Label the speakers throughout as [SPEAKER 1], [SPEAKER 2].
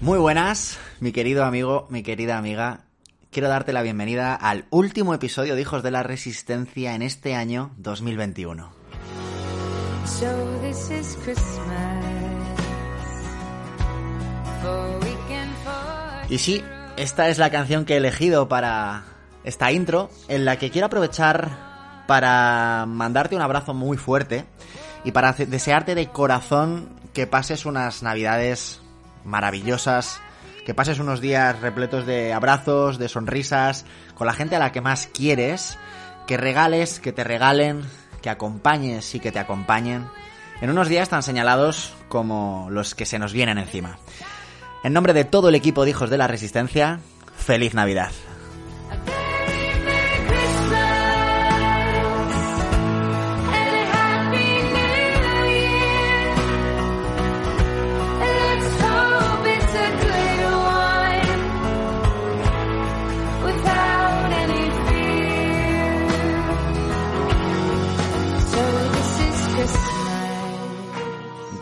[SPEAKER 1] Muy buenas, mi querido amigo, mi querida amiga. Quiero darte la bienvenida al último episodio de Hijos de la Resistencia en este año 2021.
[SPEAKER 2] So this is Christmas. For weekend for
[SPEAKER 1] Y sí, esta es la canción que he elegido para esta intro, en la que quiero aprovechar para mandarte un abrazo muy fuerte y para desearte de corazón que pases unas navidades maravillosas, que pases unos días repletos de abrazos, de sonrisas, con la gente a la que más quieres, que regales, que te regalen, que acompañes y que te acompañen, en unos días tan señalados como los que se nos vienen encima. En nombre de todo el equipo de Hijos de la Resistencia, feliz Navidad.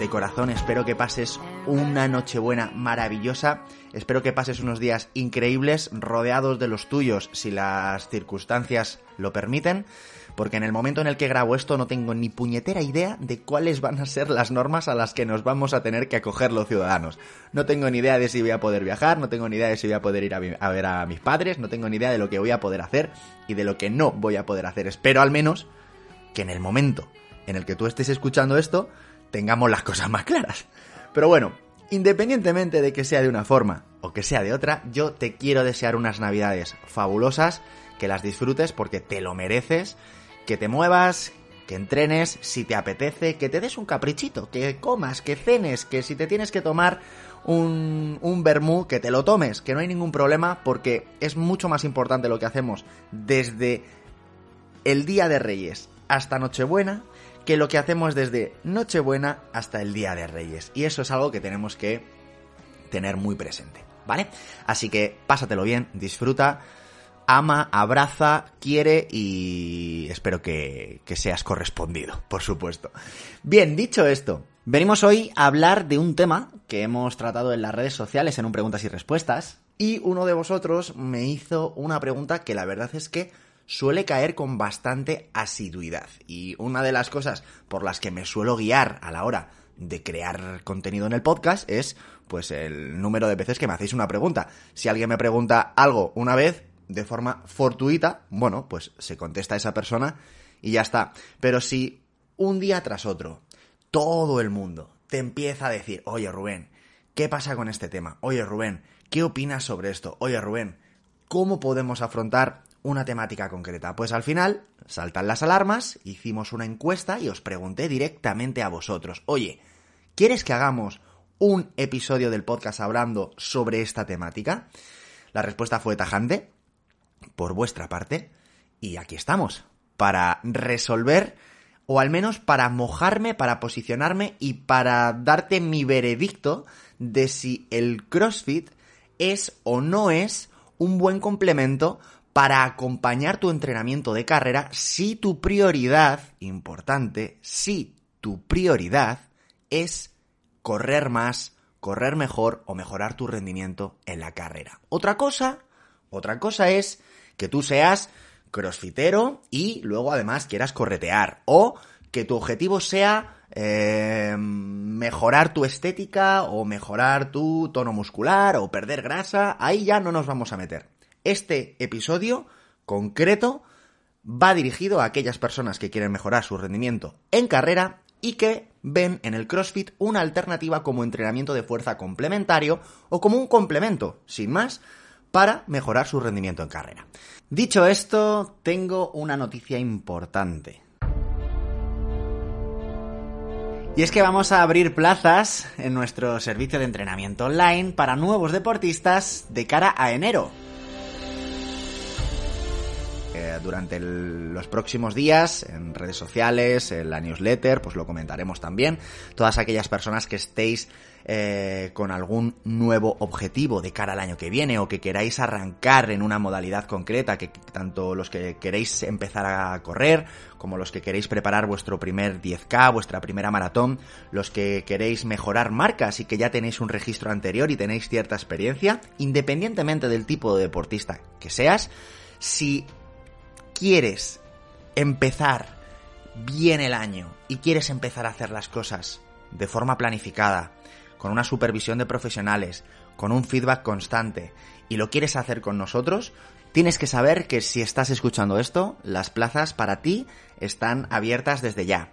[SPEAKER 1] Corazón espero que pases una Nochebuena maravillosa, espero que pases unos días increíbles rodeados de los tuyos si las circunstancias lo permiten, porque en el momento en el que grabo esto no tengo ni puñetera idea de cuáles van a ser las normas a las que nos vamos a tener que acoger los ciudadanos. No tengo ni idea de si voy a poder viajar, no tengo ni idea de si voy a poder ir a, a ver a mis padres, no tengo ni idea de lo que voy a poder hacer y de lo que no voy a poder hacer. Espero al menos que en el momento en el que tú estés escuchando esto, tengamos las cosas más claras. Pero bueno, independientemente de que sea de una forma o que sea de otra, yo te quiero desear unas navidades fabulosas, que las disfrutes porque te lo mereces, que te muevas, que entrenes, si te apetece, que te des un caprichito, que comas, que cenes, que si te tienes que tomar un, un vermú, que te lo tomes, que no hay ningún problema porque es mucho más importante lo que hacemos desde el Día de Reyes hasta Nochebuena que lo que hacemos desde Nochebuena hasta el Día de Reyes. Y eso es algo que tenemos que tener muy presente, ¿vale? Así que pásatelo bien, disfruta, ama, abraza, quiere y espero que, que seas correspondido, por supuesto. Bien, dicho esto, venimos hoy a hablar de un tema que hemos tratado en las redes sociales en un preguntas y respuestas. Y uno de vosotros me hizo una pregunta que la verdad es que suele caer con bastante asiduidad. Y una de las cosas por las que me suelo guiar a la hora de crear contenido en el podcast es pues el número de veces que me hacéis una pregunta. Si alguien me pregunta algo una vez de forma fortuita, bueno, pues se contesta a esa persona y ya está. Pero si un día tras otro todo el mundo te empieza a decir, oye Rubén, ¿qué pasa con este tema? Oye Rubén, ¿qué opinas sobre esto? Oye Rubén, ¿cómo podemos afrontar una temática concreta? Pues al final saltan las alarmas, hicimos una encuesta y os pregunté directamente a vosotros, oye, ¿quieres que hagamos un episodio del podcast hablando sobre esta temática? La respuesta fue tajante, por vuestra parte, y aquí estamos, para resolver, o al menos para mojarme, para posicionarme y para darte mi veredicto de si el CrossFit es o no es un buen complemento para acompañar tu entrenamiento de carrera si tu prioridad, importante, si tu prioridad es correr más, correr mejor o mejorar tu rendimiento en la carrera. Otra cosa, otra cosa es que tú seas crossfitero y luego además quieras corretear o que tu objetivo sea eh, mejorar tu estética o mejorar tu tono muscular o perder grasa, ahí ya no nos vamos a meter. Este episodio concreto va dirigido a aquellas personas que quieren mejorar su rendimiento en carrera y que ven en el CrossFit una alternativa como entrenamiento de fuerza complementario o como un complemento, sin más, para mejorar su rendimiento en carrera. Dicho esto, tengo una noticia importante. Y es que vamos a abrir plazas en nuestro servicio de entrenamiento online para nuevos deportistas de cara a enero. Eh, durante los próximos días, en redes sociales, en la newsletter, pues lo comentaremos también. Todas aquellas personas que estéis eh, con algún nuevo objetivo de cara al año que viene o que queráis arrancar en una modalidad concreta, que tanto los que queréis empezar a correr, como los que queréis preparar vuestro primer 10K, vuestra primera maratón, los que queréis mejorar marcas y que ya tenéis un registro anterior y tenéis cierta experiencia, independientemente del tipo de deportista que seas, si quieres empezar bien el año y quieres empezar a hacer las cosas de forma planificada, con una supervisión de profesionales, con un feedback constante y lo quieres hacer con nosotros, tienes que saber que si estás escuchando esto, las plazas para ti están abiertas desde ya.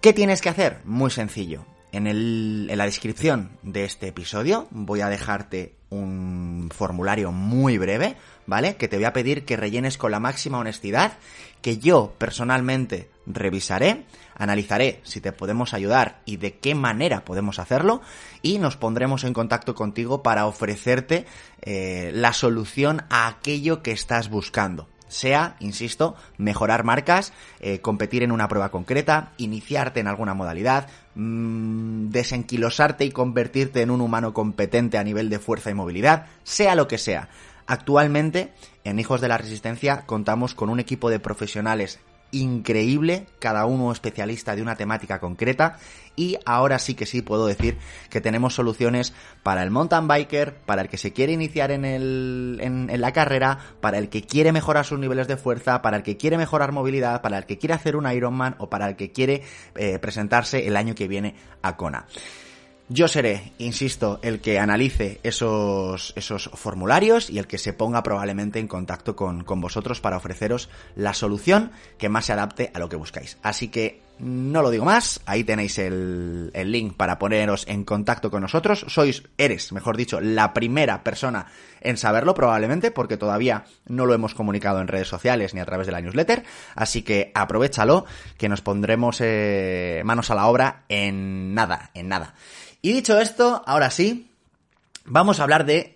[SPEAKER 1] ¿Qué tienes que hacer? Muy sencillo. En, la descripción de este episodio voy a dejarte un formulario muy breve, ¿vale? Que te voy a pedir que rellenes con la máxima honestidad, que yo personalmente revisaré, analizaré si te podemos ayudar y de qué manera podemos hacerlo, y nos pondremos en contacto contigo para ofrecerte eh, la solución a aquello que estás buscando sea, insisto, mejorar marcas, eh, competir en una prueba concreta, iniciarte en alguna modalidad, mm, desenquilosarte y convertirte en un humano competente a nivel de fuerza y movilidad, sea lo que sea. Actualmente, en Hijos de la Resistencia contamos con un equipo de profesionales increíble, cada uno especialista de una temática concreta y ahora sí que sí puedo decir que tenemos soluciones para el mountain biker, para el que se quiere iniciar en, el, en, la carrera, para el que quiere mejorar sus niveles de fuerza, para el que quiere mejorar movilidad, para el que quiere hacer un Ironman o para el que quiere eh, presentarse el año que viene a Kona. Yo seré, insisto, el que analice esos, esos formularios y el que se ponga probablemente en contacto con, con vosotros para ofreceros la solución que más se adapte a lo que buscáis. Así que no lo digo más, ahí tenéis el, el link para poneros en contacto con nosotros. Sois, eres, mejor dicho, la primera persona en saberlo probablemente porque todavía no lo hemos comunicado en redes sociales ni a través de la newsletter. Así que aprovechalo que nos pondremos eh, manos a la obra en nada, en nada. Y dicho esto, ahora sí, vamos a hablar de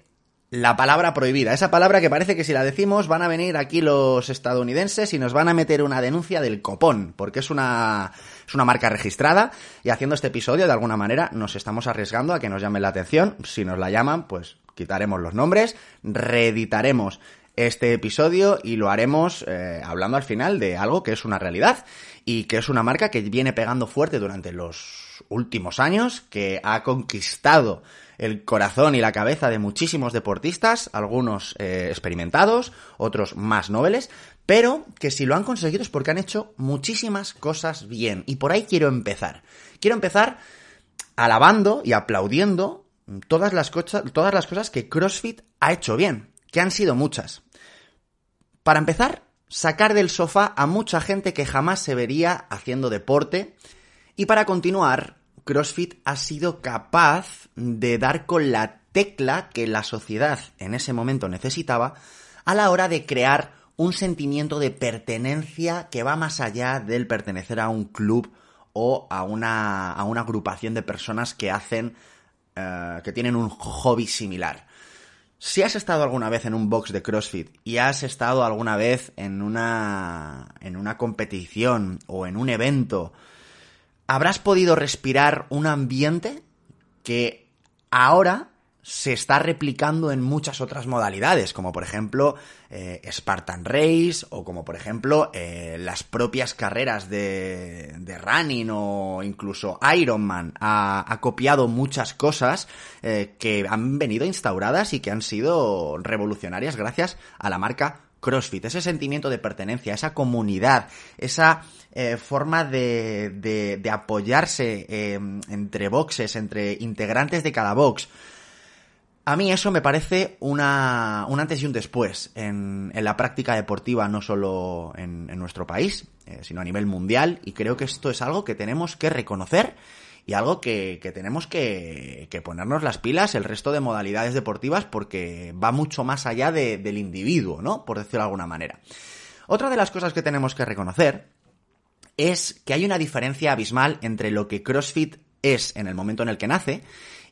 [SPEAKER 1] la palabra prohibida. Esa palabra que parece que si la decimos van a venir aquí los estadounidenses y nos van a meter una denuncia del copón, porque es una, es una marca registrada y haciendo este episodio de alguna manera nos estamos arriesgando a que nos llamen la atención. Si nos la llaman, pues quitaremos los nombres, reeditaremos este episodio y lo haremos eh, hablando al final de algo que es una realidad y que es una marca que viene pegando fuerte durante los últimos años, que ha conquistado el corazón y la cabeza de muchísimos deportistas, algunos eh, experimentados, otros más nobles, pero que si lo han conseguido es porque han hecho muchísimas cosas bien. Y por ahí quiero empezar. Quiero empezar alabando y aplaudiendo todas las, todas las cosas que CrossFit ha hecho bien, que han sido muchas. Para empezar, sacar del sofá a mucha gente que jamás se vería haciendo deporte. Y para continuar, CrossFit ha sido capaz de dar con la tecla que la sociedad en ese momento necesitaba a la hora de crear un sentimiento de pertenencia que va más allá del pertenecer a un club o a una, a una agrupación de personas que hacen, eh, que tienen un hobby similar. Si has estado alguna vez en un box de CrossFit y has estado alguna vez en una en una competición o en un evento, habrás podido respirar un ambiente que ahora se está replicando en muchas otras modalidades, como por ejemplo eh, Spartan Race o como por ejemplo eh, las propias carreras de, de running o incluso Ironman ha, ha copiado muchas cosas eh, que han venido instauradas y que han sido revolucionarias gracias a la marca CrossFit, ese sentimiento de pertenencia, esa comunidad, esa eh, forma de, de, de apoyarse eh, entre boxes, entre integrantes de cada box. A mí eso me parece una, un antes y un después en, en la práctica deportiva, no solo en, en nuestro país, eh, sino a nivel mundial, y creo que esto es algo que tenemos que reconocer y algo que, que tenemos que, ponernos las pilas el resto de modalidades deportivas porque va mucho más allá de, del individuo, ¿no? Por decirlo de alguna manera. Otra de las cosas que tenemos que reconocer es que hay una diferencia abismal entre lo que CrossFit es en el momento en el que nace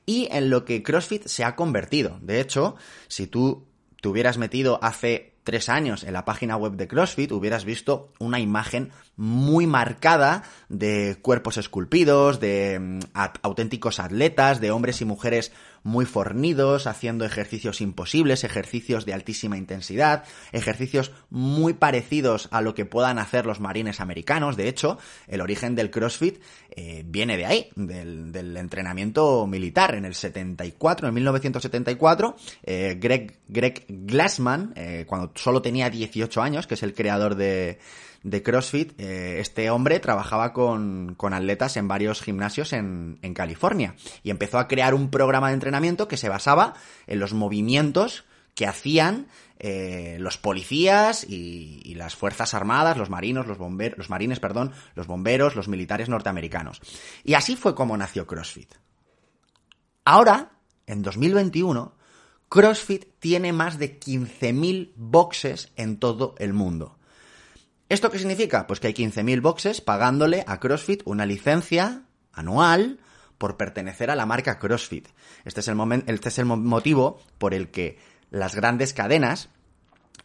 [SPEAKER 1] y en lo que CrossFit se ha convertido. De hecho, si tú te hubieras metido hace tres años en la página web de CrossFit, hubieras visto una imagen muy marcada de cuerpos esculpidos, de mm, auténticos atletas, de hombres y mujeres muy fornidos, haciendo ejercicios imposibles, ejercicios de altísima intensidad, ejercicios muy parecidos a lo que puedan hacer los marines americanos. De hecho, el origen del CrossFit eh, viene de ahí, del, entrenamiento militar. En el 74, en 1974, eh, Greg, Greg Glassman, eh, cuando solo tenía 18 años, que es el creador de de CrossFit, eh, este hombre trabajaba con, con, atletas en varios gimnasios en, en, California y empezó a crear un programa de entrenamiento que se basaba en los movimientos que hacían eh, los policías y, y, las fuerzas armadas, los marinos, los bomberos, los marines, perdón, los bomberos, los militares norteamericanos. Y así fue como nació CrossFit. Ahora, en 2021, CrossFit tiene más de 15.000 boxes en todo el mundo. ¿Esto qué significa? Pues que hay 15.000 boxes pagándole a CrossFit una licencia anual por pertenecer a la marca CrossFit. Este es el, este es el motivo por el que las grandes cadenas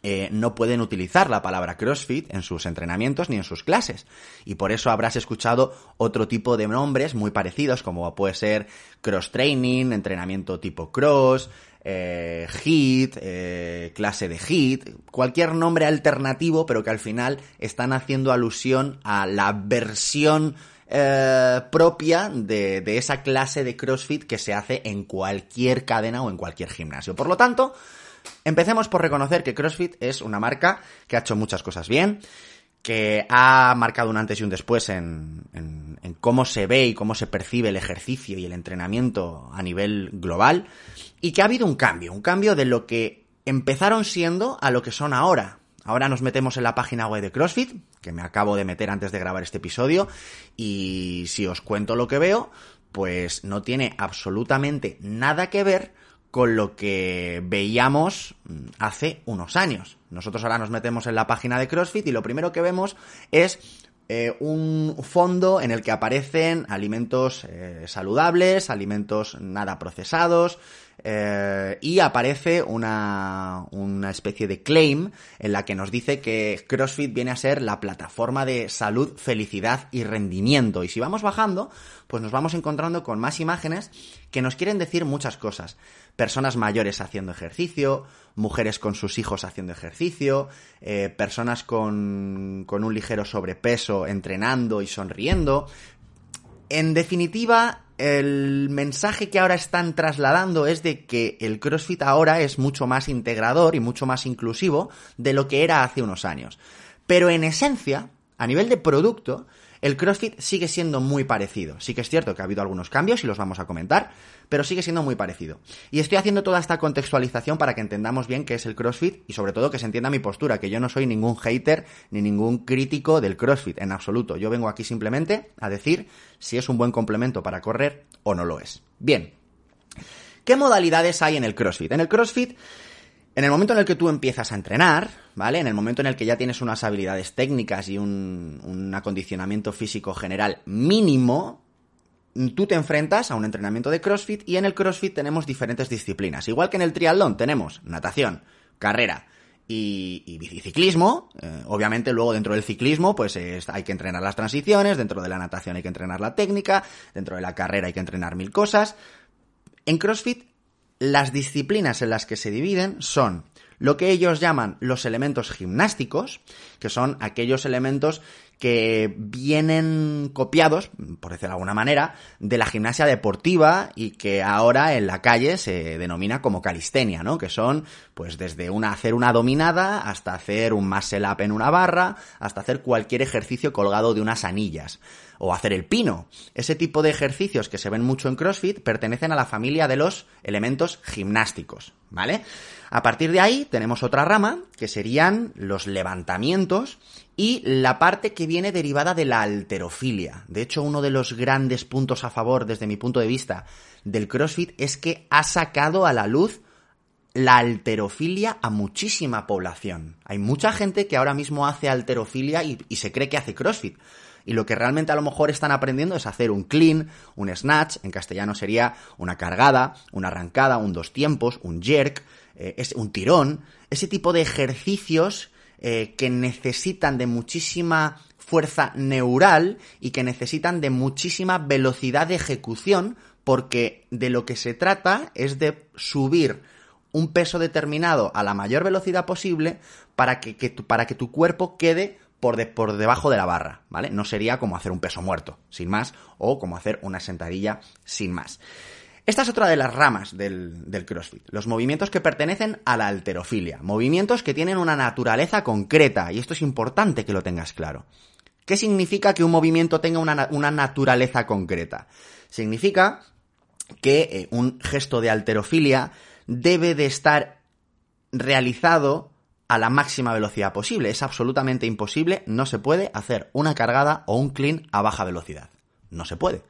[SPEAKER 1] eh, no pueden utilizar la palabra CrossFit en sus entrenamientos ni en sus clases. Y por eso habrás escuchado otro tipo de nombres muy parecidos, como puede ser Cross Training, entrenamiento tipo Cross, eh, hit, eh, clase de hit, cualquier nombre alternativo, pero que al final están haciendo alusión a la versión eh, propia de, de esa clase de CrossFit que se hace en cualquier cadena o en cualquier gimnasio. Por lo tanto, empecemos por reconocer que CrossFit es una marca que ha hecho muchas cosas bien, que ha marcado un antes y un después en, en, en, cómo se ve y cómo se percibe el ejercicio y el entrenamiento a nivel global, y que ha habido un cambio, un cambio de lo que empezaron siendo a lo que son ahora. Ahora nos metemos en la página web de CrossFit, que me acabo de meter antes de grabar este episodio, y si os cuento lo que veo, pues no tiene absolutamente nada que ver con lo que veíamos hace unos años. Nosotros ahora nos metemos en la página de CrossFit y lo primero que vemos es eh, un fondo en el que aparecen alimentos eh, saludables, alimentos nada procesados, eh, y aparece una, una especie de claim en la que nos dice que CrossFit viene a ser la plataforma de salud, felicidad y rendimiento. Y si vamos bajando, pues nos vamos encontrando con más imágenes que nos quieren decir muchas cosas. Personas mayores haciendo ejercicio, mujeres con sus hijos haciendo ejercicio, eh, personas con, con un ligero sobrepeso entrenando y sonriendo. En definitiva, el mensaje que ahora están trasladando es de que el CrossFit ahora es mucho más integrador y mucho más inclusivo de lo que era hace unos años. Pero en esencia, a nivel de producto, el CrossFit sigue siendo muy parecido. Sí que es cierto que ha habido algunos cambios y los vamos a comentar, pero sigue siendo muy parecido. Y estoy haciendo toda esta contextualización para que entendamos bien qué es el CrossFit y sobre todo que se entienda mi postura, que yo no soy ningún hater ni ningún crítico del CrossFit en absoluto. Yo vengo aquí simplemente a decir si es un buen complemento para correr o no lo es. Bien. ¿Qué modalidades hay en el CrossFit? En el CrossFit en el momento en el que tú empiezas a entrenar, ¿vale? En el momento en el que ya tienes unas habilidades técnicas y un, un acondicionamiento físico general mínimo, tú te enfrentas a un entrenamiento de CrossFit y en el CrossFit tenemos diferentes disciplinas. Igual que en el triatlón tenemos natación, carrera y, y biciclismo. Eh, obviamente luego dentro del ciclismo pues es, hay que entrenar las transiciones, dentro de la natación hay que entrenar la técnica, dentro de la carrera hay que entrenar mil cosas. En CrossFit las disciplinas en las que se dividen son lo que ellos llaman los elementos gimnásticos, que son aquellos elementos que vienen copiados, por decirlo de alguna manera, de la gimnasia deportiva y que ahora en la calle se denomina como calistenia, ¿no? Que son, pues, desde una, hacer una dominada hasta hacer un muscle up en una barra, hasta hacer cualquier ejercicio colgado de unas anillas. O hacer el pino. Ese tipo de ejercicios que se ven mucho en CrossFit pertenecen a la familia de los elementos gimnásticos, ¿vale? A partir de ahí tenemos otra rama, que serían los levantamientos y la parte que viene derivada de la alterofilia. De hecho, uno de los grandes puntos a favor, desde mi punto de vista, del CrossFit es que ha sacado a la luz la alterofilia a muchísima población. Hay mucha gente que ahora mismo hace alterofilia y, y, se cree que hace CrossFit. Y lo que realmente a lo mejor están aprendiendo es hacer un clean, un snatch, en castellano sería una cargada, una arrancada, un dos tiempos, un jerk, eh, es un tirón, ese tipo de ejercicios eh, que necesitan de muchísima fuerza neural y que necesitan de muchísima velocidad de ejecución porque de lo que se trata es de subir un peso determinado a la mayor velocidad posible para que, para que tu cuerpo quede por, de, por, debajo de la barra, ¿vale? No sería como hacer un peso muerto, sin más, o como hacer una sentadilla sin más. Esta es otra de las ramas del, del, CrossFit, los movimientos que pertenecen a la alterofilia, movimientos que tienen una naturaleza concreta, y esto es importante que lo tengas claro. ¿Qué significa que un movimiento tenga una, una naturaleza concreta? Significa que eh, un gesto de alterofilia debe de estar realizado a la máxima velocidad posible. Es absolutamente imposible, no se puede hacer una cargada o un clean a baja velocidad. No se puede.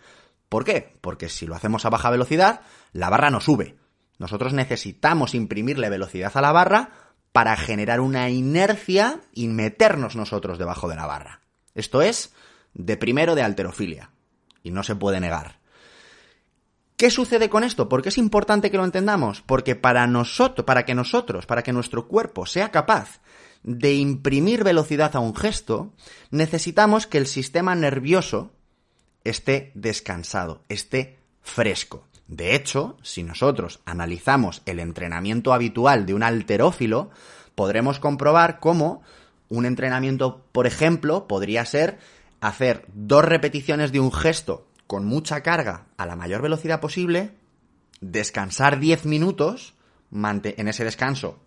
[SPEAKER 1] ¿Por qué? Porque si lo hacemos a baja velocidad, la barra no sube. Nosotros necesitamos imprimirle velocidad a la barra para generar una inercia y meternos nosotros debajo de la barra. Esto es de primero de alterofilia. Y no se puede negar. ¿Qué sucede con esto? ¿Por qué es importante que lo entendamos? Porque para nosotros, para que nosotros, para que nuestro cuerpo sea capaz de imprimir velocidad a un gesto, necesitamos que el sistema nervioso esté descansado, esté fresco. De hecho, si nosotros analizamos el entrenamiento habitual de un alterófilo, podremos comprobar cómo un entrenamiento, por ejemplo, podría ser hacer dos repeticiones de un gesto con mucha carga a la mayor velocidad posible, descansar 10 minutos, en ese descanso,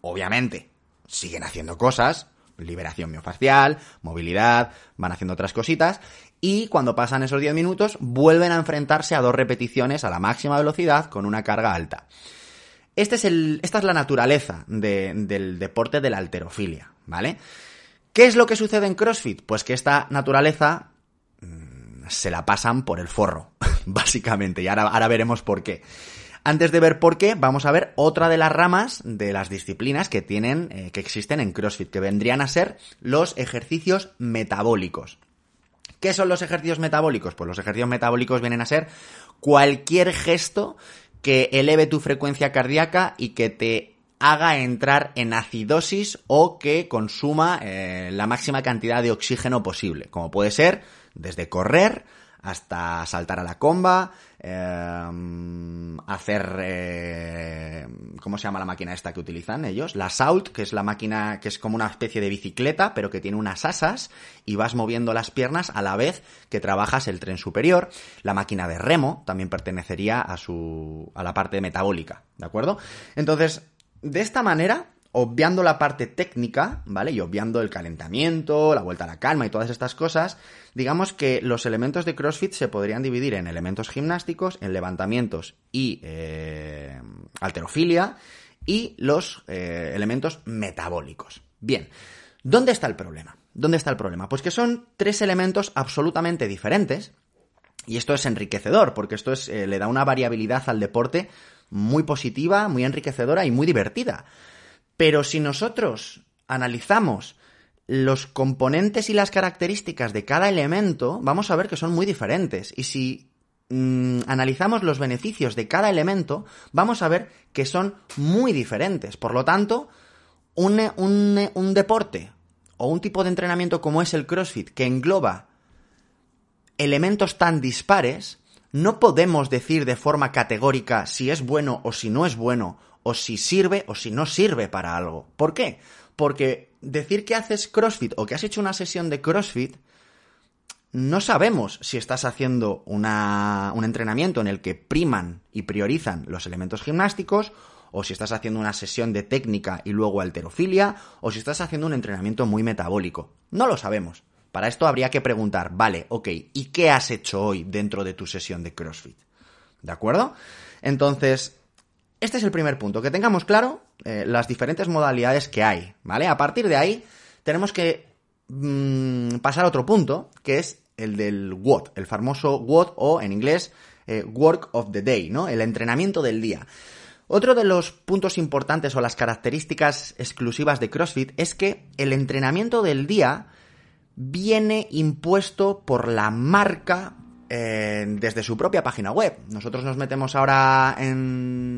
[SPEAKER 1] obviamente, siguen haciendo cosas, liberación miofascial, movilidad, van haciendo otras cositas, y cuando pasan esos 10 minutos vuelven a enfrentarse a dos repeticiones a la máxima velocidad con una carga alta. Este es el, esta es la naturaleza de, del deporte de la alterofilia, ¿vale? ¿Qué es lo que sucede en CrossFit? Pues que esta naturaleza se la pasan por el forro, básicamente, y ahora, ahora veremos por qué. Antes de ver por qué, vamos a ver otra de las ramas de las disciplinas que tienen, eh, que existen en CrossFit, que vendrían a ser los ejercicios metabólicos. ¿Qué son los ejercicios metabólicos? Pues los ejercicios metabólicos vienen a ser cualquier gesto que eleve tu frecuencia cardíaca y que te haga entrar en acidosis o que consuma eh, la máxima cantidad de oxígeno posible, como puede ser desde correr hasta saltar a la comba, eh, hacer... Eh, ¿Cómo se llama la máquina esta que utilizan ellos? La Salt, que es la máquina que es como una especie de bicicleta, pero que tiene unas asas y vas moviendo las piernas a la vez que trabajas el tren superior. La máquina de remo también pertenecería a su... a la parte metabólica, ¿de acuerdo? Entonces, de esta manera obviando la parte técnica, ¿vale? Y obviando el calentamiento, la vuelta a la calma y todas estas cosas, digamos que los elementos de CrossFit se podrían dividir en elementos gimnásticos, en levantamientos y eh, alterofilia, y los eh, elementos metabólicos. Bien, ¿dónde está el problema? ¿Dónde está el problema? Pues que son tres elementos absolutamente diferentes, y esto es enriquecedor, porque esto es, eh, le da una variabilidad al deporte muy positiva, muy enriquecedora y muy divertida. Pero si nosotros analizamos los componentes y las características de cada elemento, vamos a ver que son muy diferentes. Y si mmm, analizamos los beneficios de cada elemento, vamos a ver que son muy diferentes. Por lo tanto, un deporte o un tipo de entrenamiento como es el CrossFit, que engloba elementos tan dispares, no podemos decir de forma categórica si es bueno o si no es bueno, o si sirve o si no sirve para algo. ¿Por qué? Porque decir que haces CrossFit o que has hecho una sesión de CrossFit, no sabemos si estás haciendo una- un entrenamiento en el que priman y priorizan los elementos gimnásticos, o si estás haciendo una sesión de técnica y luego alterofilia, o si estás haciendo un entrenamiento muy metabólico. No lo sabemos. Para esto habría que preguntar, vale, ok, ¿y qué has hecho hoy dentro de tu sesión de CrossFit? ¿De acuerdo? Entonces, este es el primer punto, que tengamos claro eh, las diferentes modalidades que hay, ¿vale? A partir de ahí, tenemos que mm, pasar a otro punto, que es el del WOD, el famoso WOD o en inglés eh, Work of the Day, ¿no? El entrenamiento del día. Otro de los puntos importantes o las características exclusivas de CrossFit es que el entrenamiento del día viene impuesto por la marca eh, desde su propia página web. Nosotros nos metemos ahora en,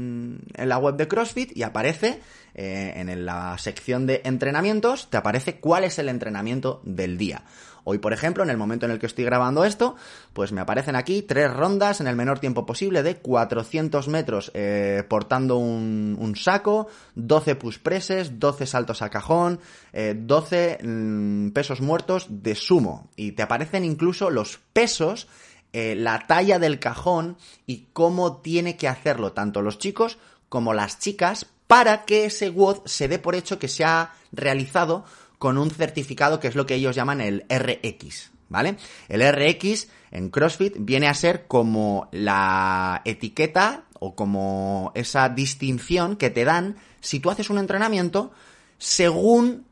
[SPEAKER 1] en la web de CrossFit y aparece eh, en la sección de entrenamientos, te aparece cuál es el entrenamiento del día. Hoy, por ejemplo, en el momento en el que estoy grabando esto, pues me aparecen aquí tres rondas en el menor tiempo posible de 400 metros eh, portando un, un saco, 12 push presses, 12 saltos a cajón, eh, 12 mm, pesos muertos de sumo. Y te aparecen incluso los pesos, eh, la talla del cajón y cómo tiene que hacerlo tanto los chicos como las chicas para que ese WOD se dé por hecho que se ha realizado con un certificado que es lo que ellos llaman el RX, ¿vale? El RX en CrossFit viene a ser como la etiqueta o como esa distinción que te dan si tú haces un entrenamiento según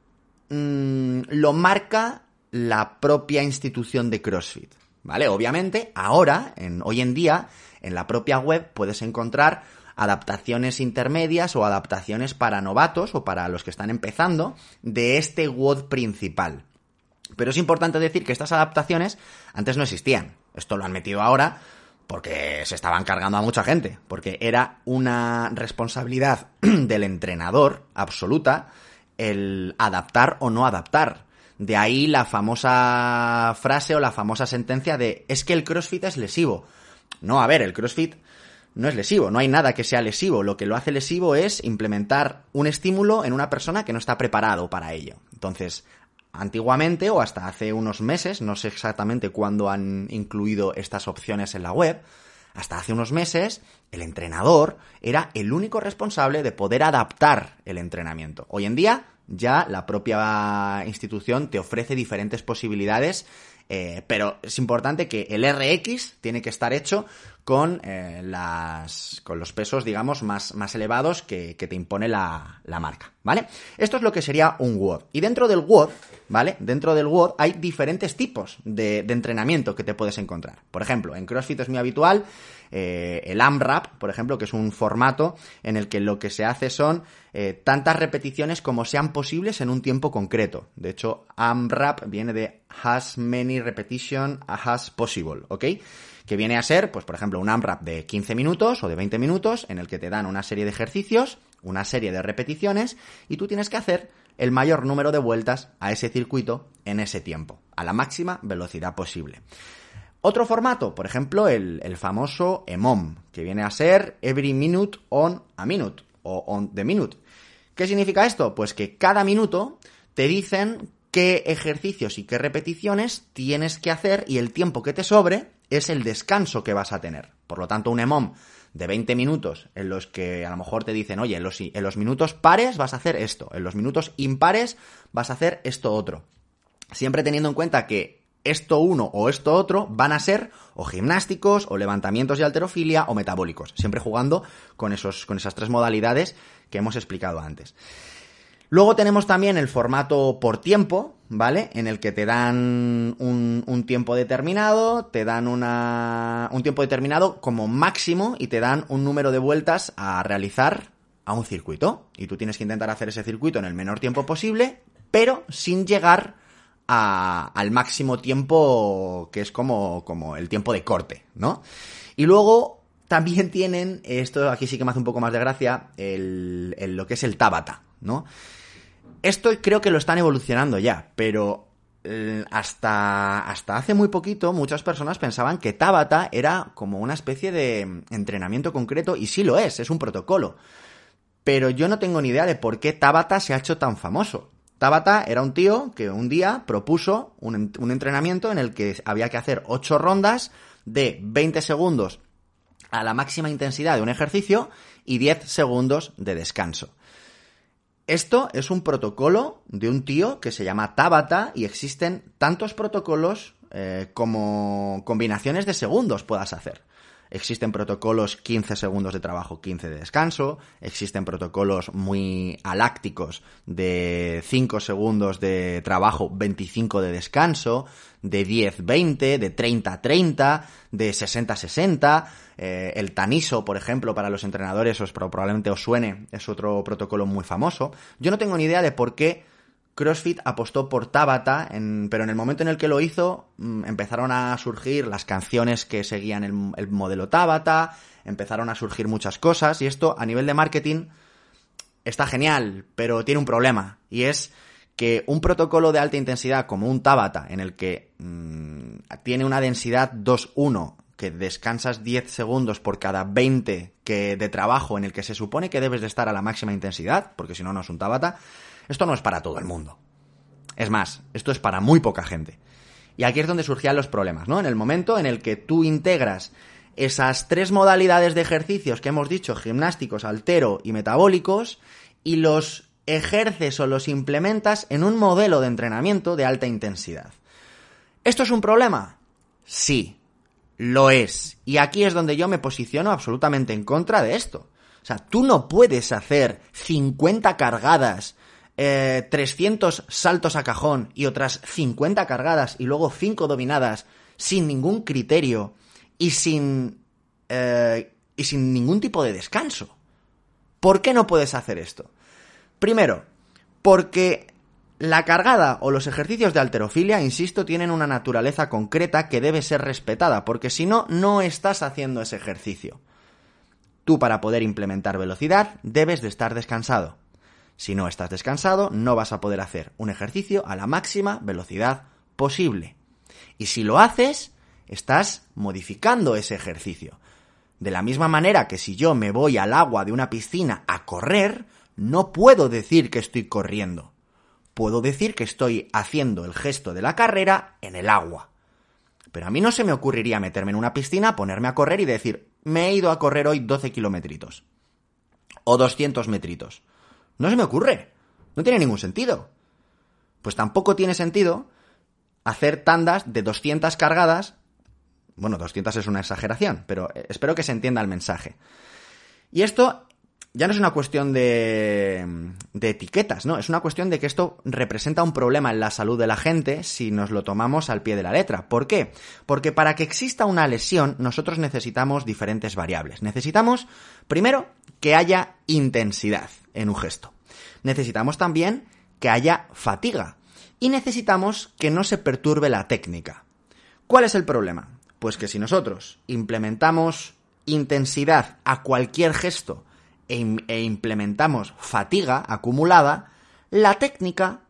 [SPEAKER 1] mm, lo marca la propia institución de CrossFit, ¿vale? Obviamente, ahora, en, hoy en día, en la propia web puedes encontrar adaptaciones intermedias o adaptaciones para novatos o para los que están empezando de este WOD principal. Pero es importante decir que estas adaptaciones antes no existían. Esto lo han metido ahora porque se estaban cargando a mucha gente, porque era una responsabilidad del entrenador absoluta el adaptar o no adaptar. De ahí la famosa frase o la famosa sentencia de es que el CrossFit es lesivo. No, a ver, el CrossFit no es lesivo, no hay nada que sea lesivo. Lo que lo hace lesivo es implementar un estímulo en una persona que no está preparado para ello. Entonces, antiguamente o hasta hace unos meses, no sé exactamente cuándo han incluido estas opciones en la web, hasta hace unos meses el entrenador era el único responsable de poder adaptar el entrenamiento. Hoy en día ya la propia institución te ofrece diferentes posibilidades eh, pero es importante que el RX tiene que estar hecho con, eh, las, con los pesos, digamos, más, más elevados que, te impone la, la, marca, ¿vale? Esto es lo que sería un WOD. Y dentro del WOD, ¿vale? Dentro del WOD hay diferentes tipos de, de entrenamiento que te puedes encontrar. Por ejemplo, en CrossFit es muy habitual eh, el AMRAP, por ejemplo, que es un formato en el que lo que se hace son eh, tantas repeticiones como sean posibles en un tiempo concreto. De hecho, AMRAP viene de as many repetition as possible, ¿ok? Que viene a ser, pues por ejemplo, un AMRAP de 15 minutos o de 20 minutos en el que te dan una serie de ejercicios, una serie de repeticiones y tú tienes que hacer el mayor número de vueltas a ese circuito en ese tiempo, a la máxima velocidad posible. Otro formato, por ejemplo, el, el, famoso EMOM, que viene a ser Every Minute on a Minute o On the Minute. ¿Qué significa esto? Pues que cada minuto te dicen qué ejercicios y qué repeticiones tienes que hacer y el tiempo que te sobre es el descanso que vas a tener. Por lo tanto, un EMOM de 20 minutos en los que a lo mejor te dicen, oye, en los, en los minutos pares vas a hacer esto, en los minutos impares vas a hacer esto otro. Siempre teniendo en cuenta que esto uno o esto otro van a ser o gimnásticos o levantamientos de alterofilia o metabólicos, siempre jugando con, esos, con esas tres modalidades que hemos explicado antes. Luego tenemos también el formato por tiempo, ¿vale? En el que te dan un, un tiempo determinado, te dan una, un tiempo determinado como máximo y te dan un número de vueltas a realizar a un circuito. Y tú tienes que intentar hacer ese circuito en el menor tiempo posible, pero sin llegar a, al máximo tiempo que es como, como el tiempo de corte, ¿no? Y luego también tienen, esto aquí sí que me hace un poco más de gracia, el, el, lo que es el Tabata, ¿no? Esto creo que lo están evolucionando ya, pero eh, hasta, hasta hace muy poquito muchas personas pensaban que Tabata era como una especie de entrenamiento concreto, y sí lo es, es un protocolo. Pero yo no tengo ni idea de por qué Tabata se ha hecho tan famoso. Tabata era un tío que un día propuso un, en- un entrenamiento en el que había que hacer 8 rondas de 20 segundos a la máxima intensidad de un ejercicio y 10 segundos de descanso. Esto es un protocolo de un tío que se llama Tabata y existen tantos protocolos eh, como combinaciones de segundos puedas hacer. Existen protocolos 15 segundos de trabajo, 15 de descanso. Existen protocolos muy alácticos de 5 segundos de trabajo, 25 de descanso, de 10-20, de 30-30, de 60-60. Eh, el Taniso, por ejemplo, para los entrenadores, os, probablemente os suene, es otro protocolo muy famoso. Yo no tengo ni idea de por qué CrossFit apostó por Tabata, pero en el momento en el que lo hizo mm, empezaron a surgir las canciones que seguían el, el modelo Tabata, empezaron a surgir muchas cosas y esto a nivel de marketing está genial, pero tiene un problema y es que un protocolo de alta intensidad como un Tabata en el que mm, tiene una densidad 2-1 que descansas 10 segundos por cada 20 que de trabajo en el que se supone que debes de estar a la máxima intensidad, porque si no no es un Tabata, esto no es para todo el mundo. Es más, esto es para muy poca gente. Y aquí es donde surgían los problemas, ¿no? En el momento en el que tú integras esas tres modalidades de ejercicios que hemos dicho, gimnásticos, altero y metabólicos, y los ejerces o los implementas en un modelo de entrenamiento de alta intensidad. ¿Esto es un problema? Sí, lo es. Y aquí es donde yo me posiciono absolutamente en contra de esto. O sea, tú no puedes hacer 50 cargadas, eh, 300 saltos a cajón y otras 50 cargadas y luego 5 dominadas sin ningún criterio y sin, eh, y sin ningún tipo de descanso. ¿Por qué no puedes hacer esto? Primero, porque la cargada o los ejercicios de alterofilia, insisto, tienen una naturaleza concreta que debe ser respetada, porque si no, no estás haciendo ese ejercicio. Tú para poder implementar velocidad debes de estar descansado. Si no estás descansado, no vas a poder hacer un ejercicio a la máxima velocidad posible. Y si lo haces, estás modificando ese ejercicio. De la misma manera que si yo me voy al agua de una piscina a correr, no puedo decir que estoy corriendo. Puedo decir que estoy haciendo el gesto de la carrera en el agua. Pero a mí no se me ocurriría meterme en una piscina, ponerme a correr y decir, me he ido a correr hoy 12 kilometritos. O 200 metritos. No se me ocurre. No tiene ningún sentido. Pues tampoco tiene sentido hacer tandas de 200 cargadas. Bueno, 200 es una exageración, pero eh, espero que se entienda el mensaje. Y esto ya no es una cuestión de, de etiquetas, ¿no? Es una cuestión de que esto representa un problema en la salud de la gente si nos lo tomamos al pie de la letra. ¿Por qué? Porque para que exista una lesión nosotros necesitamos diferentes variables. Necesitamos, primero, que haya intensidad en un gesto. Necesitamos también que haya fatiga. Y necesitamos que no se perturbe la técnica. ¿Cuál es el problema? Pues que si nosotros implementamos intensidad a cualquier gesto e, e implementamos fatiga acumulada, la técnica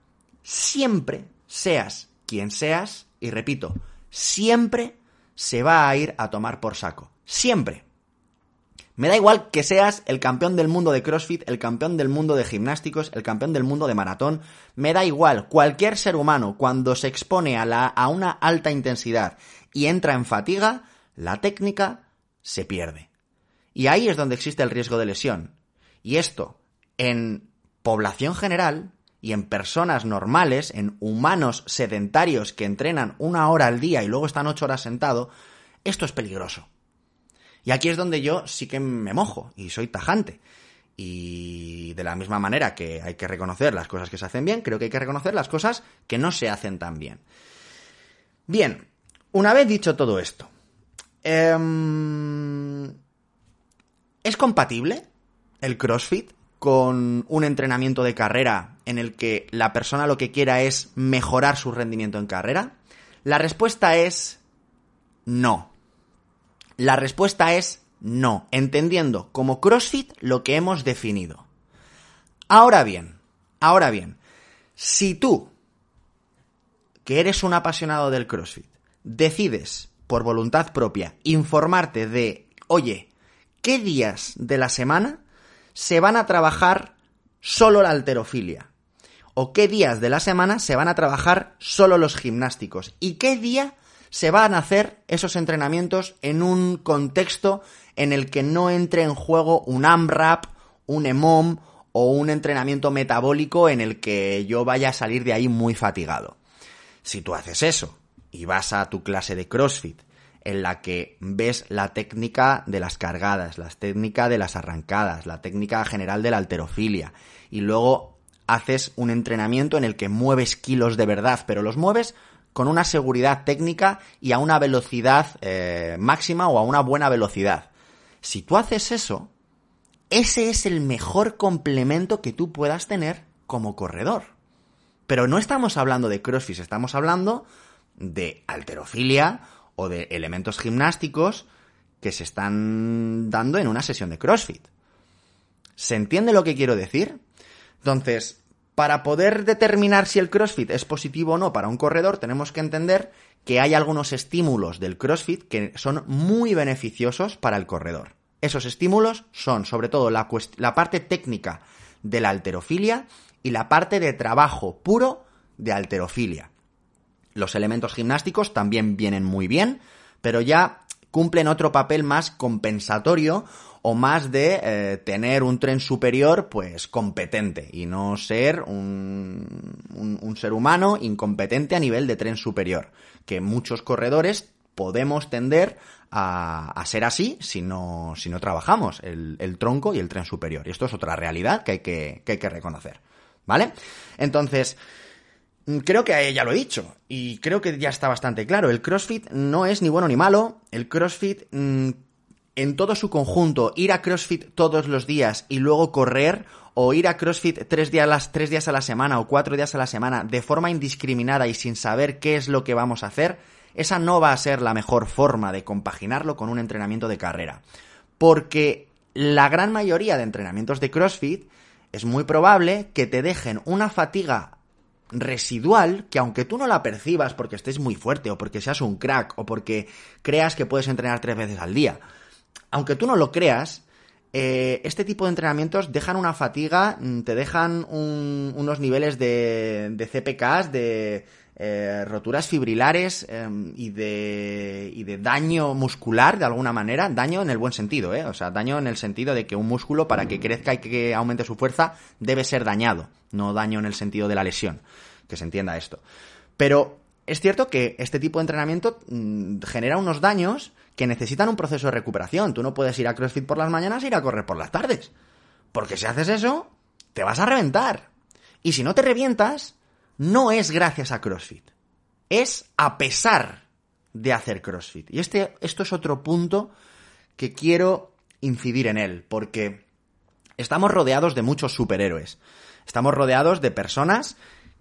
[SPEAKER 1] siempre, seas quien seas, y repito, siempre se va a ir a tomar por saco. Siempre. Me da igual que seas el campeón del mundo de CrossFit, el campeón del mundo de gimnásticos, el campeón del mundo de maratón. Me da igual. Cualquier ser humano, cuando se expone a, la, a una alta intensidad y entra en fatiga, la técnica se pierde. Y ahí es donde existe el riesgo de lesión. Y esto, en población general y en personas normales, en humanos sedentarios que entrenan una hora al día y luego están ocho horas sentado, esto es peligroso. Y aquí es donde yo sí que me mojo y soy tajante. Y de la misma manera que hay que reconocer las cosas que se hacen bien, creo que hay que reconocer las cosas que no se hacen tan bien. Bien, una vez dicho todo esto, em, ¿es compatible el CrossFit con un entrenamiento de carrera en el que la persona lo que quiera es mejorar su rendimiento en carrera? La respuesta es no. La respuesta es no, entendiendo como CrossFit lo que hemos definido. Ahora bien, ahora bien, si tú, que eres un apasionado del CrossFit, decides por voluntad propia informarte de, oye, ¿qué días de la semana se van a trabajar solo la alterofilia? o qué días de la semana se van a trabajar solo los gimnásticos y qué día se van a hacer esos entrenamientos en un contexto en el que no entre en juego un AMRAP, un EMOM o un entrenamiento metabólico en el que yo vaya a salir de ahí muy fatigado. Si tú haces eso y vas a tu clase de CrossFit en la que ves la técnica de las cargadas, la técnica de las arrancadas, la técnica general de la alterofilia y luego haces un entrenamiento en el que mueves kilos de verdad, pero los mueves con una seguridad técnica y a una velocidad eh, máxima o a una buena velocidad. Si tú haces eso, ese es el mejor complemento que tú puedas tener como corredor. Pero no estamos hablando de CrossFit, estamos hablando de alterofilia o de elementos gimnásticos que se están dando en una sesión de CrossFit. ¿Se entiende lo que quiero decir? Entonces, para poder determinar si el CrossFit es positivo o no para un corredor, tenemos que entender que hay algunos estímulos del CrossFit que son muy beneficiosos para el corredor. Esos estímulos son sobre todo la, la parte técnica de la alterofilia y la parte de trabajo puro de alterofilia. Los elementos gimnásticos también vienen muy bien, pero ya cumplen otro papel más compensatorio o más de eh, tener un tren superior pues competente y no ser un, un, un, ser humano incompetente a nivel de tren superior, que muchos corredores podemos tender a, a ser así si no, si no trabajamos el, el, tronco y el tren superior. Y esto es otra realidad que hay que, que, hay que reconocer. ¿Vale? Entonces, Creo que ya lo he dicho y creo que ya está bastante claro. El CrossFit no es ni bueno ni malo. El CrossFit mmm, en todo su conjunto, ir a CrossFit todos los días y luego correr o ir a CrossFit tres días, a la semana o cuatro días a la semana de forma indiscriminada y sin saber qué es lo que vamos a hacer, esa no va a ser la mejor forma de compaginarlo con un entrenamiento de carrera. Porque la gran mayoría de entrenamientos de CrossFit es muy probable que te dejen una fatiga residual que aunque tú no la percibas porque estés muy fuerte o porque seas un crack o porque creas que puedes entrenar tres veces al día, aunque tú no lo creas, eh, este tipo de entrenamientos dejan una fatiga, mm, te dejan un, unos niveles de, de CPKs, de eh, roturas fibrilares eh, y, de, y de daño muscular de alguna manera, daño en el buen sentido, ¿eh? o sea, daño en el sentido de que un músculo para que crezca y que aumente su fuerza debe ser dañado, no daño en el sentido de la lesión, que se entienda esto. Pero es cierto que este tipo de entrenamiento mmm, genera unos daños que necesitan un proceso de recuperación. Tú no puedes ir a CrossFit por las mañanas e ir a correr por las tardes. Porque si haces eso, te vas a reventar. Y si no te revientas, no es gracias a CrossFit. Es a pesar de hacer CrossFit. Y este, esto es otro punto que quiero incidir en él, porque estamos rodeados de muchos superhéroes. Estamos rodeados de personas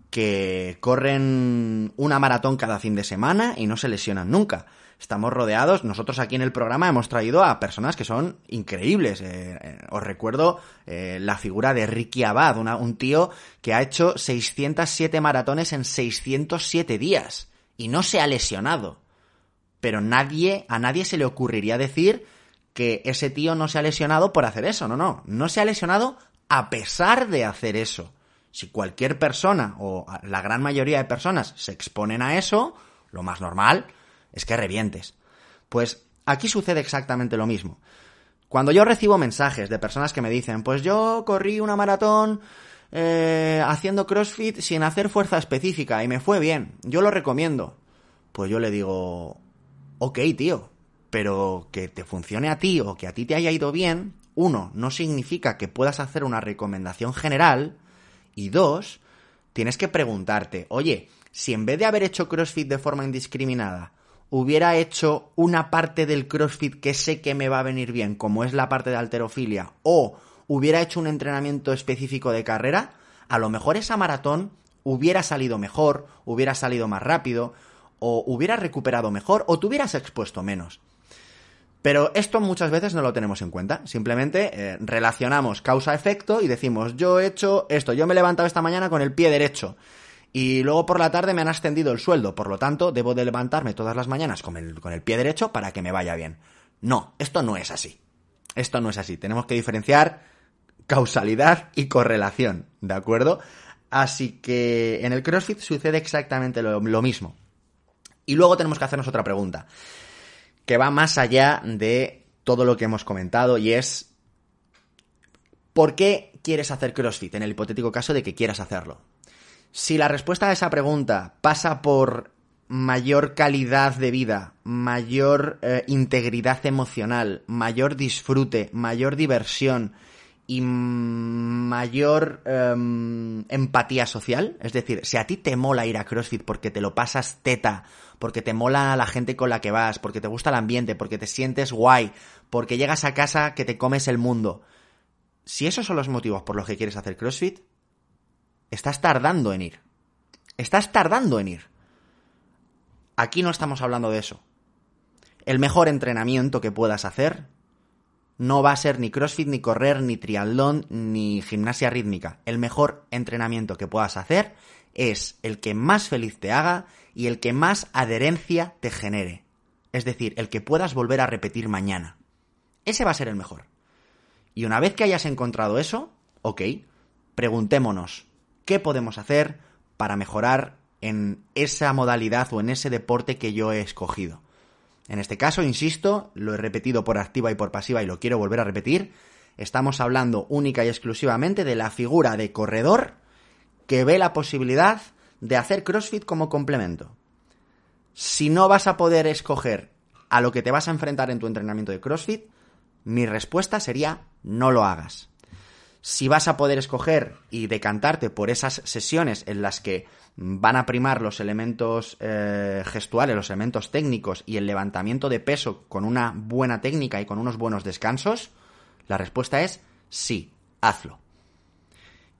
[SPEAKER 1] que corren una maratón cada fin de semana y no se lesionan nunca. Estamos rodeados, nosotros aquí en el programa hemos traído a personas que son increíbles. Eh, eh, os recuerdo eh, la figura de Ricky Abad, un tío que ha hecho 607 maratones en 607 días y no se ha lesionado. Pero nadie, a nadie se le ocurriría decir que ese tío no se ha lesionado por hacer eso. No, no, no se ha lesionado a pesar de hacer eso. Si cualquier persona o la gran mayoría de personas se exponen a eso, lo más normal es que revientes. Pues aquí sucede exactamente lo mismo. Cuando yo recibo mensajes de personas que me dicen, pues yo corrí una maratón eh, haciendo CrossFit sin hacer fuerza específica y me fue bien, yo lo recomiendo. Pues yo le digo, ok, tío, pero que te funcione a ti o que a ti te haya ido bien, uno, no significa que puedas hacer una recomendación general y dos, tienes que preguntarte, oye, si en vez de haber hecho CrossFit de forma indiscriminada, hubiera hecho una parte del CrossFit que sé que me va a venir bien, como es la parte de alterofilia, o hubiera hecho un entrenamiento específico de carrera, a lo mejor esa maratón hubiera salido mejor, hubiera salido más rápido, o hubiera recuperado mejor, o te hubieras expuesto menos. Pero esto muchas veces no lo tenemos en cuenta. Simplemente eh, relacionamos causa-efecto y decimos, yo he hecho esto, yo me he levantado esta mañana con el pie derecho y luego por la tarde me han ascendido el sueldo, por lo tanto debo de levantarme todas las mañanas con el, con el pie derecho para que me vaya bien. No, esto no es así. Esto no es así. Tenemos que diferenciar causalidad y correlación, ¿de acuerdo? Así que en el CrossFit sucede exactamente lo, lo mismo. Y luego tenemos que hacernos otra pregunta, que va más allá de todo lo que hemos comentado y es, ¿por qué quieres hacer CrossFit en el hipotético caso de que quieras hacerlo? Si la respuesta a esa pregunta pasa por mayor calidad de vida, mayor eh, integridad emocional, mayor disfrute, mayor diversión y mayor em, empatía social, es decir, si a ti te mola ir a CrossFit porque te lo pasas teta, porque te mola la gente con la que vas, porque te gusta el ambiente, porque te sientes guay, porque llegas a casa que te comes el mundo, si esos son los motivos por los que quieres hacer CrossFit, estás tardando en ir. Estás tardando en ir. Aquí no estamos hablando de eso. El mejor entrenamiento que puedas hacer no va a ser ni CrossFit, ni correr, ni triatlón, ni gimnasia rítmica. El mejor entrenamiento que puedas hacer es el que más feliz te haga y el que más adherencia te genere. Es decir, el que puedas volver a repetir mañana. Ese va a ser el mejor. Y una vez que hayas encontrado eso, ok, preguntémonos, ¿qué podemos hacer para mejorar en esa modalidad o en ese deporte que yo he escogido? En este caso, insisto, lo he repetido por activa y por pasiva y lo quiero volver a repetir, estamos hablando única y exclusivamente de la figura de corredor que ve la posibilidad de hacer CrossFit como complemento. Si no vas a poder escoger a lo que te vas a enfrentar en tu entrenamiento de CrossFit, mi respuesta sería no lo hagas. Si vas a poder escoger y decantarte por esas sesiones en las que van a primar los elementos eh, gestuales, los elementos técnicos y el levantamiento de peso con una buena técnica y con unos buenos descansos, la respuesta es sí, hazlo.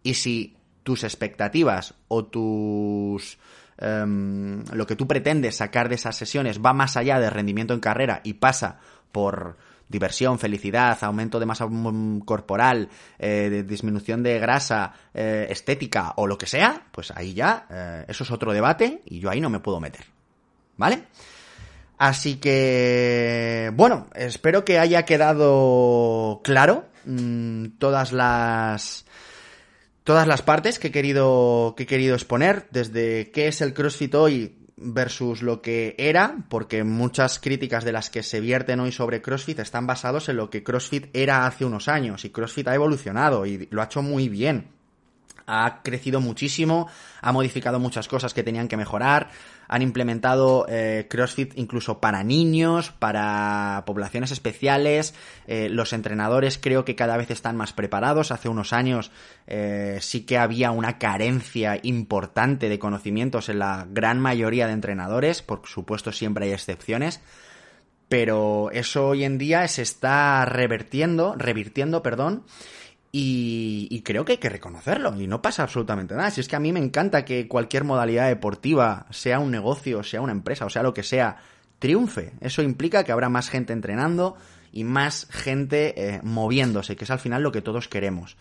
[SPEAKER 1] Y si tus expectativas o tus em, lo que tú pretendes sacar de esas sesiones va más allá del rendimiento en carrera y pasa por diversión, felicidad, aumento de masa mm, corporal, eh, disminución de grasa, eh, estética o lo que sea, pues ahí ya eh, eso es otro debate y yo ahí no me puedo meter. ¿Vale? Así que, bueno, espero que haya quedado claro mm, todas las todas las partes que he querido que he querido exponer desde qué es el CrossFit hoy versus lo que era, porque muchas críticas de las que se vierten hoy sobre CrossFit están basados en lo que CrossFit era hace unos años y CrossFit ha evolucionado y lo ha hecho muy bien ha crecido muchísimo, ha modificado muchas cosas que tenían que mejorar, han implementado eh, CrossFit incluso para niños, para poblaciones especiales, eh, los entrenadores creo que cada vez están más preparados, hace unos años eh, sí que había una carencia importante de conocimientos en la gran mayoría de entrenadores, por supuesto siempre hay excepciones, pero eso hoy en día se está revertiendo, revirtiendo, perdón, y, creo que hay que reconocerlo y no pasa absolutamente nada. Si es que a mí me encanta que cualquier modalidad deportiva, sea un negocio, sea una empresa, o sea lo que sea, triunfe. Eso implica que habrá más gente entrenando y más gente eh, moviéndose, que es al final lo que todos queremos.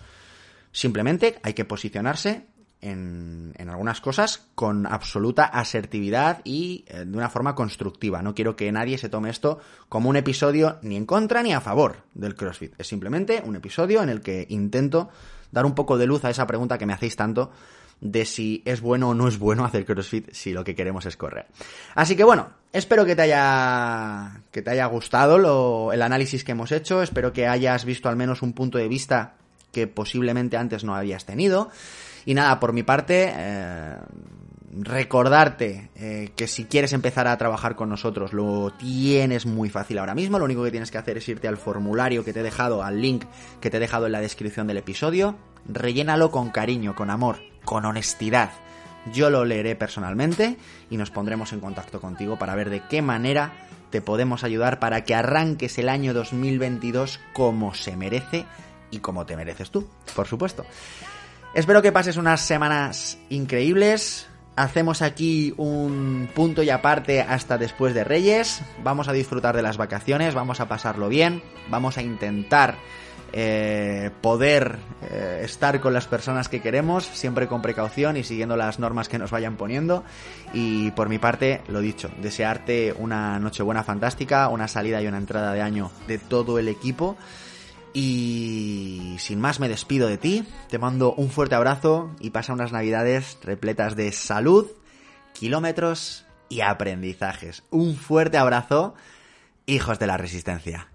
[SPEAKER 1] Simplemente hay que posicionarse en, algunas cosas con absoluta asertividad y eh, de una forma constructiva. No quiero que nadie se tome esto como un episodio ni en contra ni a favor del CrossFit. Es simplemente un episodio en el que intento dar un poco de luz a esa pregunta que me hacéis tanto de si es bueno o no es bueno hacer CrossFit si lo que queremos es correr. Así que bueno, espero que te haya que te haya gustado el análisis que hemos hecho, espero que hayas visto al menos un punto de vista que posiblemente antes no habías tenido. Y nada, por mi parte, eh, recordarte eh, que si quieres empezar a trabajar con nosotros lo tienes muy fácil ahora mismo. Lo único que tienes que hacer es irte al formulario que te he dejado, al link que te he dejado en la descripción del episodio. Rellénalo con cariño, con amor, con honestidad. Yo lo leeré personalmente y nos pondremos en contacto contigo para ver de qué manera te podemos ayudar para que arranques el año 2022 como se merece y como te mereces tú, por supuesto. Espero que pases unas semanas increíbles. Hacemos aquí un punto y aparte hasta después de Reyes. Vamos a disfrutar de las vacaciones, vamos a pasarlo bien, vamos a intentar eh, poder eh, estar con las personas que queremos, siempre con precaución y siguiendo las normas que nos vayan poniendo. Y por mi parte, lo dicho, desearte una Nochebuena fantástica, una salida y una entrada de año de todo el equipo Y sin más me despido de ti, te mando un fuerte abrazo y pasa unas navidades repletas de salud, kilómetros y aprendizajes. Un fuerte abrazo, hijos de la resistencia.